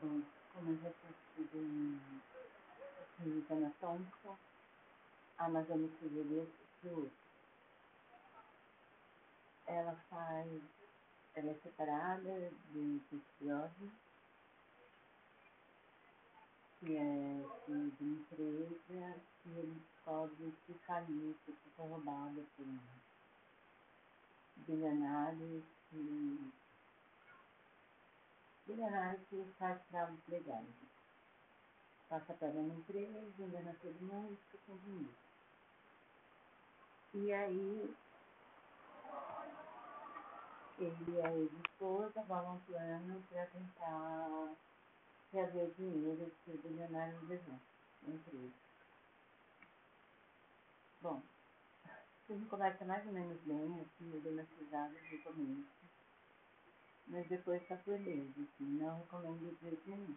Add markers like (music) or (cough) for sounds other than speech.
Bom, como eu já sido em clínica anatômica, a Amazônia Figueiredo outro. Ela faz, ela é separada de pestiose, que é de, de uma empresa que ele descobre que faliu, que foi roubada por bilionários e bilionários que faz escravos legais. Passa pegando empresa, engana todo mundo fica com dinheiro. E aí ele e a ex-esposa vão um plano para tentar trazer dinheiro que o bilionário levou na empresa. Bom, (laughs) tudo começa mais ou menos bem, assim, eu dei umas risadas no começo mas depois está perdendo, assim, não recomendo de jeito nenhum.